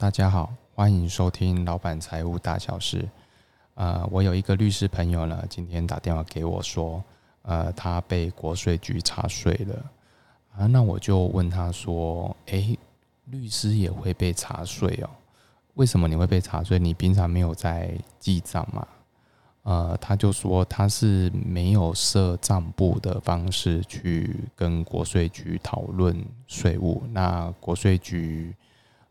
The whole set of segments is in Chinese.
大家好，欢迎收听老板财务大小事。呃，我有一个律师朋友呢，今天打电话给我说，呃，他被国税局查税了啊。那我就问他说，诶，律师也会被查税哦？为什么你会被查税？你平常没有在记账吗？呃，他就说他是没有设账簿的方式去跟国税局讨论税务。那国税局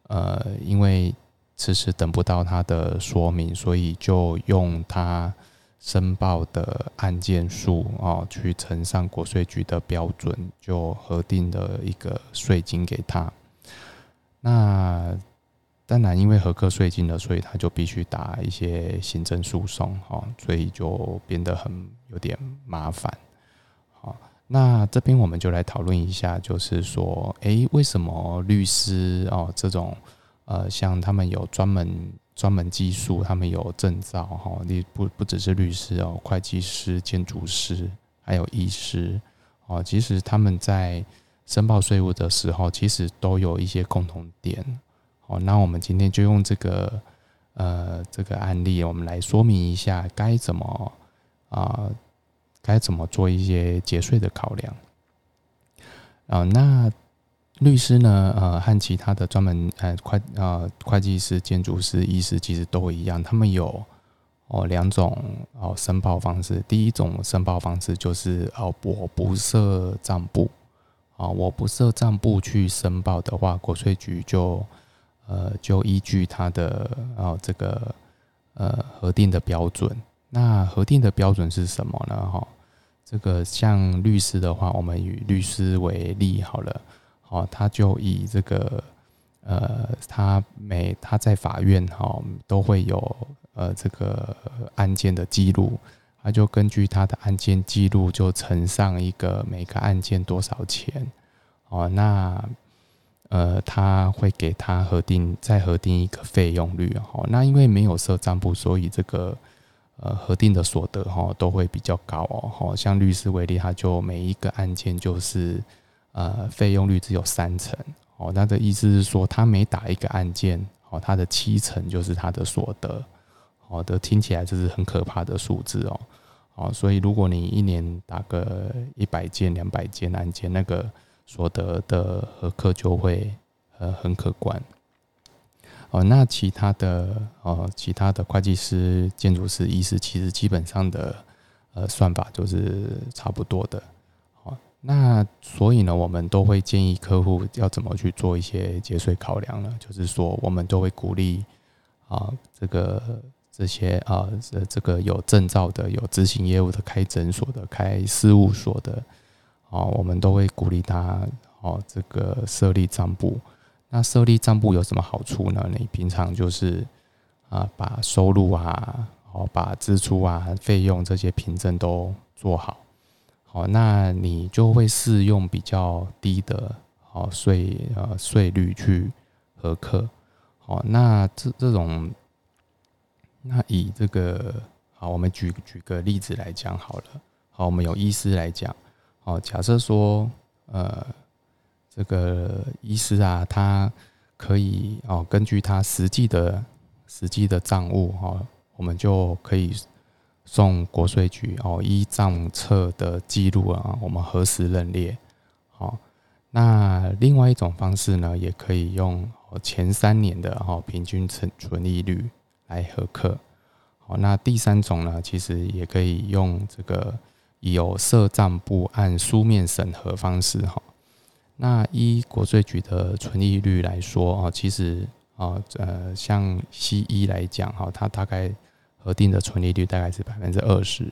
呃，因为迟迟等不到他的说明，所以就用他申报的案件数啊，去乘上国税局的标准，就核定的一个税金给他。那当然，因为合格税金的，所以他就必须打一些行政诉讼，哈，所以就变得很有点麻烦。好，那这边我们就来讨论一下，就是说，诶，为什么律师哦这种呃，像他们有专门专门技术，他们有证照，哈，你不不只是律师哦，会计师、建筑师，还有医师，哦，其实他们在申报税务的时候，其实都有一些共同点。哦，那我们今天就用这个呃这个案例，我们来说明一下该怎么啊该怎么做一些节税的考量啊。那律师呢，呃，和其他的专门呃会呃会计师、建筑师、医师其实都一样，他们有哦两种哦申报方式。第一种申报方式就是哦我不设账簿啊，我不设账簿去申报的话，国税局就呃，就依据他的哦这个呃核定的标准，那核定的标准是什么呢？哈，这个像律师的话，我们以律师为例好了，好，他就以这个呃，他每他在法院哈都会有呃这个案件的记录，他就根据他的案件记录就乘上一个每个案件多少钱，哦，那。呃，他会给他核定，再核定一个费用率哦。那因为没有设账簿，所以这个呃核定的所得哈都会比较高哦。哈，像律师为例，他就每一个案件就是呃费用率只有三成哦。那的意思是说，他每打一个案件哦，他的七成就是他的所得。好的，听起来这是很可怕的数字哦。哦，所以如果你一年打个一百件、两百件案件，那个。所得的合课就会呃很可观哦。那其他的哦，其他的会计师、建筑师、医师，其实基本上的呃算法就是差不多的。哦，那所以呢，我们都会建议客户要怎么去做一些节税考量呢？就是说，我们都会鼓励啊，这个这些啊，这这个有证照的、有执行业务的、开诊所的、开事务所的。哦，我们都会鼓励他哦，这个设立账簿。那设立账簿有什么好处呢？你平常就是啊，把收入啊，哦，把支出啊、费用这些凭证都做好。好，那你就会适用比较低的哦税呃税率去核课。好，那这这种，那以这个好，我们举举个例子来讲好了。好，我们有医师来讲。好，假设说，呃，这个医师啊，他可以哦，根据他实际的实际的账务哈，我们就可以送国税局哦，依账册的记录啊，我们核实认列。好，那另外一种方式呢，也可以用前三年的哈平均存存利率来核课。好，那第三种呢，其实也可以用这个。有设账簿按书面审核方式哈，那依国税局的存利率来说啊，其实啊呃像西医来讲哈，它大概核定的存利率大概是百分之二十，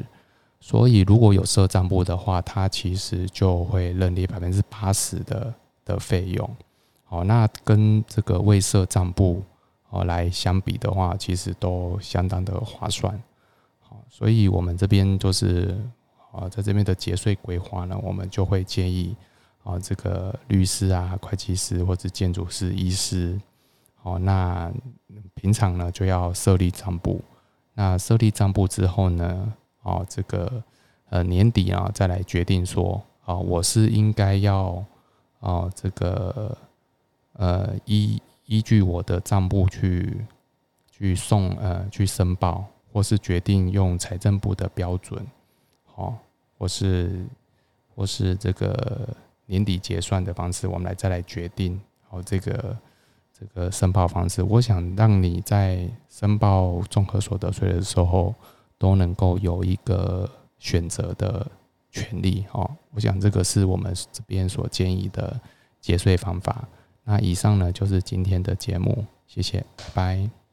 所以如果有设账簿的话，它其实就会认列百分之八十的的费用。好，那跟这个未设账簿哦来相比的话，其实都相当的划算。好，所以我们这边就是。啊，在这边的节税规划呢，我们就会建议啊，这个律师啊、会计师或者建筑师、医师，哦，那平常呢就要设立账簿。那设立账簿之后呢，哦，这个呃年底啊再来决定说，啊，我是应该要啊这个呃依依据我的账簿去去送呃去申报，或是决定用财政部的标准，好，或是或是这个年底结算的方式，我们来再来决定好这个这个申报方式。我想让你在申报综合所得税的时候，都能够有一个选择的权利。哦，我想这个是我们这边所建议的节税方法。那以上呢就是今天的节目，谢谢，拜拜。